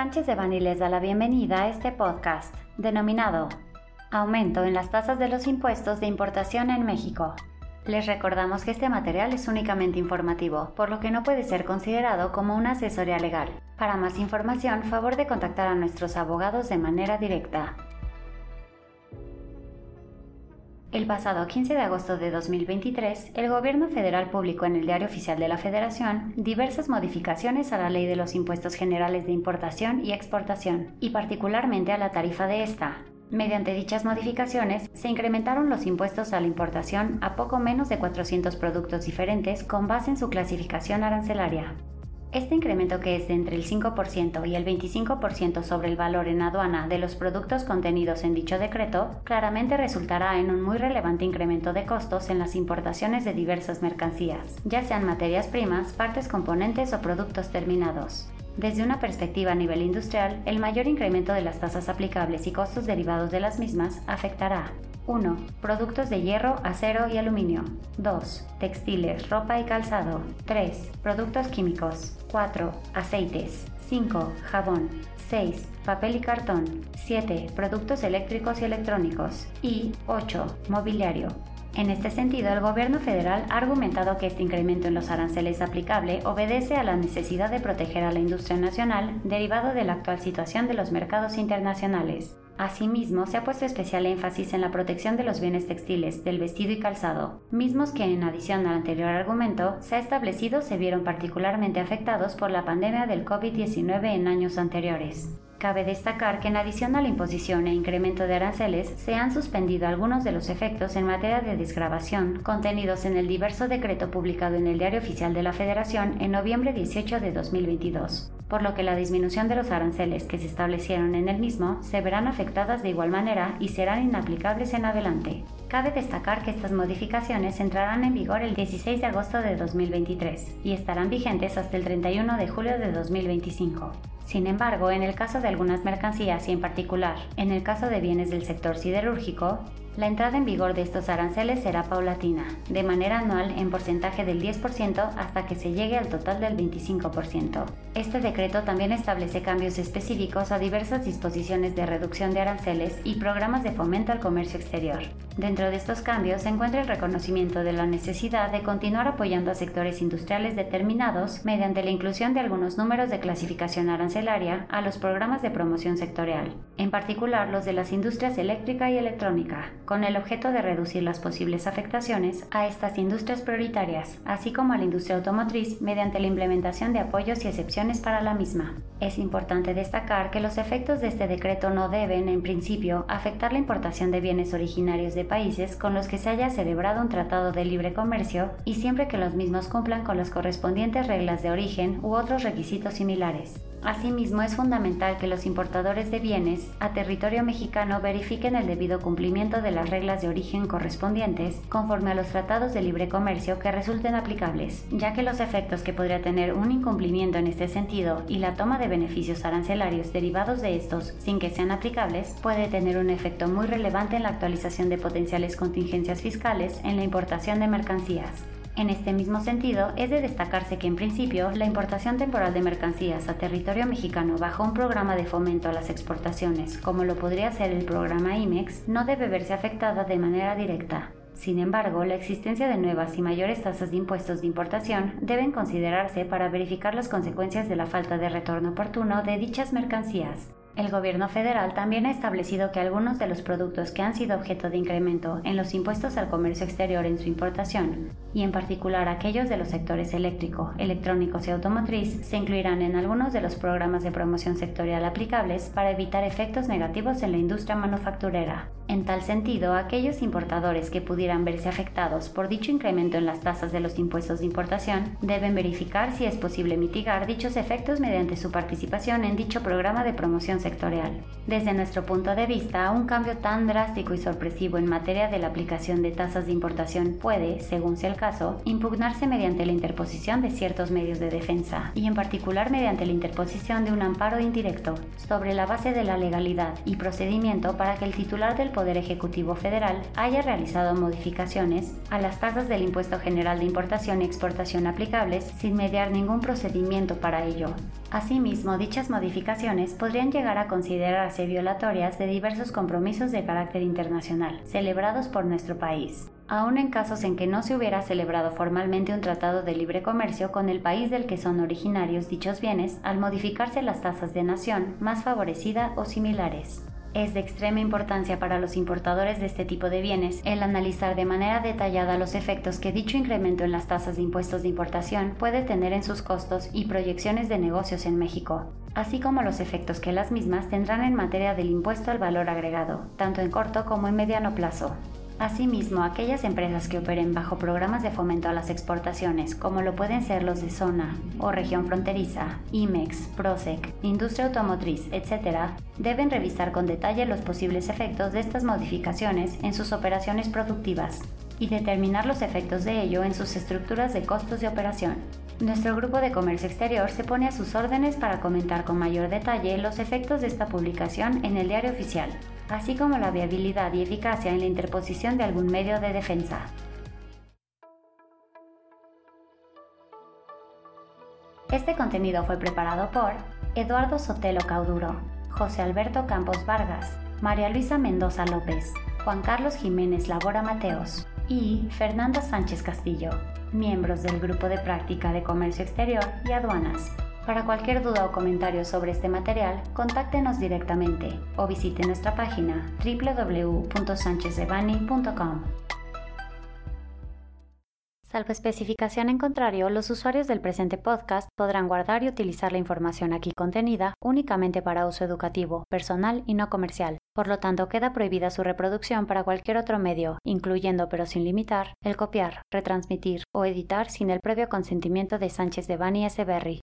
Sánchez de Bani les da la bienvenida a este podcast, denominado Aumento en las tasas de los impuestos de importación en México. Les recordamos que este material es únicamente informativo, por lo que no puede ser considerado como una asesoría legal. Para más información, favor de contactar a nuestros abogados de manera directa. El pasado 15 de agosto de 2023, el Gobierno federal publicó en el Diario Oficial de la Federación diversas modificaciones a la Ley de los Impuestos Generales de Importación y Exportación, y particularmente a la tarifa de esta. Mediante dichas modificaciones, se incrementaron los impuestos a la importación a poco menos de 400 productos diferentes con base en su clasificación arancelaria. Este incremento que es de entre el 5% y el 25% sobre el valor en aduana de los productos contenidos en dicho decreto, claramente resultará en un muy relevante incremento de costos en las importaciones de diversas mercancías, ya sean materias primas, partes componentes o productos terminados. Desde una perspectiva a nivel industrial, el mayor incremento de las tasas aplicables y costos derivados de las mismas afectará 1. Productos de hierro, acero y aluminio. 2. Textiles, ropa y calzado. 3. Productos químicos. 4. Aceites. 5. Jabón. 6. Papel y cartón. 7. Productos eléctricos y electrónicos. Y 8. Mobiliario. En este sentido, el gobierno federal ha argumentado que este incremento en los aranceles aplicable obedece a la necesidad de proteger a la industria nacional derivado de la actual situación de los mercados internacionales. Asimismo, se ha puesto especial énfasis en la protección de los bienes textiles, del vestido y calzado, mismos que, en adición al anterior argumento, se ha establecido se vieron particularmente afectados por la pandemia del COVID-19 en años anteriores. Cabe destacar que en adición a la imposición e incremento de aranceles, se han suspendido algunos de los efectos en materia de desgrabación contenidos en el diverso decreto publicado en el Diario Oficial de la Federación en noviembre 18 de 2022, por lo que la disminución de los aranceles que se establecieron en el mismo se verán afectadas de igual manera y serán inaplicables en adelante. Cabe destacar que estas modificaciones entrarán en vigor el 16 de agosto de 2023 y estarán vigentes hasta el 31 de julio de 2025. Sin embargo, en el caso de algunas mercancías y en particular en el caso de bienes del sector siderúrgico, la entrada en vigor de estos aranceles será paulatina, de manera anual en porcentaje del 10% hasta que se llegue al total del 25%. Este decreto también establece cambios específicos a diversas disposiciones de reducción de aranceles y programas de fomento al comercio exterior. Dentro de estos cambios se encuentra el reconocimiento de la necesidad de continuar apoyando a sectores industriales determinados mediante la inclusión de algunos números de clasificación arancelaria a los programas de promoción sectorial, en particular los de las industrias eléctrica y electrónica, con el objeto de reducir las posibles afectaciones a estas industrias prioritarias, así como a la industria automotriz mediante la implementación de apoyos y excepciones para la misma. Es importante destacar que los efectos de este decreto no deben, en principio, afectar la importación de bienes originarios de países con los que se haya celebrado un tratado de libre comercio y siempre que los mismos cumplan con las correspondientes reglas de origen u otros requisitos similares. Asimismo, es fundamental que los importadores de bienes a territorio mexicano verifiquen el debido cumplimiento de las reglas de origen correspondientes conforme a los tratados de libre comercio que resulten aplicables, ya que los efectos que podría tener un incumplimiento en este sentido y la toma de beneficios arancelarios derivados de estos sin que sean aplicables puede tener un efecto muy relevante en la actualización de potenciales contingencias fiscales en la importación de mercancías. En este mismo sentido, es de destacarse que en principio la importación temporal de mercancías a territorio mexicano bajo un programa de fomento a las exportaciones, como lo podría ser el programa IMEX, no debe verse afectada de manera directa. Sin embargo, la existencia de nuevas y mayores tasas de impuestos de importación deben considerarse para verificar las consecuencias de la falta de retorno oportuno de dichas mercancías. El gobierno federal también ha establecido que algunos de los productos que han sido objeto de incremento en los impuestos al comercio exterior en su importación, y en particular aquellos de los sectores eléctrico, electrónicos y automotriz, se incluirán en algunos de los programas de promoción sectorial aplicables para evitar efectos negativos en la industria manufacturera. En tal sentido, aquellos importadores que pudieran verse afectados por dicho incremento en las tasas de los impuestos de importación deben verificar si es posible mitigar dichos efectos mediante su participación en dicho programa de promoción sectorial sectorial. Desde nuestro punto de vista, un cambio tan drástico y sorpresivo en materia de la aplicación de tasas de importación puede, según sea el caso, impugnarse mediante la interposición de ciertos medios de defensa, y en particular mediante la interposición de un amparo indirecto, sobre la base de la legalidad y procedimiento para que el titular del Poder Ejecutivo Federal haya realizado modificaciones a las tasas del Impuesto General de Importación y Exportación aplicables sin mediar ningún procedimiento para ello. Asimismo, dichas modificaciones podrían llegar a considerarse violatorias de diversos compromisos de carácter internacional celebrados por nuestro país, aun en casos en que no se hubiera celebrado formalmente un tratado de libre comercio con el país del que son originarios dichos bienes al modificarse las tasas de nación más favorecida o similares. Es de extrema importancia para los importadores de este tipo de bienes el analizar de manera detallada los efectos que dicho incremento en las tasas de impuestos de importación puede tener en sus costos y proyecciones de negocios en México, así como los efectos que las mismas tendrán en materia del impuesto al valor agregado, tanto en corto como en mediano plazo. Asimismo, aquellas empresas que operen bajo programas de fomento a las exportaciones, como lo pueden ser los de zona o región fronteriza, IMEX, PROSEC, industria automotriz, etc., deben revisar con detalle los posibles efectos de estas modificaciones en sus operaciones productivas y determinar los efectos de ello en sus estructuras de costos de operación. Nuestro grupo de comercio exterior se pone a sus órdenes para comentar con mayor detalle los efectos de esta publicación en el diario oficial así como la viabilidad y eficacia en la interposición de algún medio de defensa. Este contenido fue preparado por Eduardo Sotelo Cauduro, José Alberto Campos Vargas, María Luisa Mendoza López, Juan Carlos Jiménez Labora Mateos y Fernanda Sánchez Castillo, miembros del Grupo de Práctica de Comercio Exterior y Aduanas. Para cualquier duda o comentario sobre este material, contáctenos directamente o visite nuestra página www.sanchezdevani.com. Salvo especificación en contrario, los usuarios del presente podcast podrán guardar y utilizar la información aquí contenida únicamente para uso educativo, personal y no comercial. Por lo tanto, queda prohibida su reproducción para cualquier otro medio, incluyendo pero sin limitar, el copiar, retransmitir o editar sin el previo consentimiento de Sánchez de Bani S. Berry,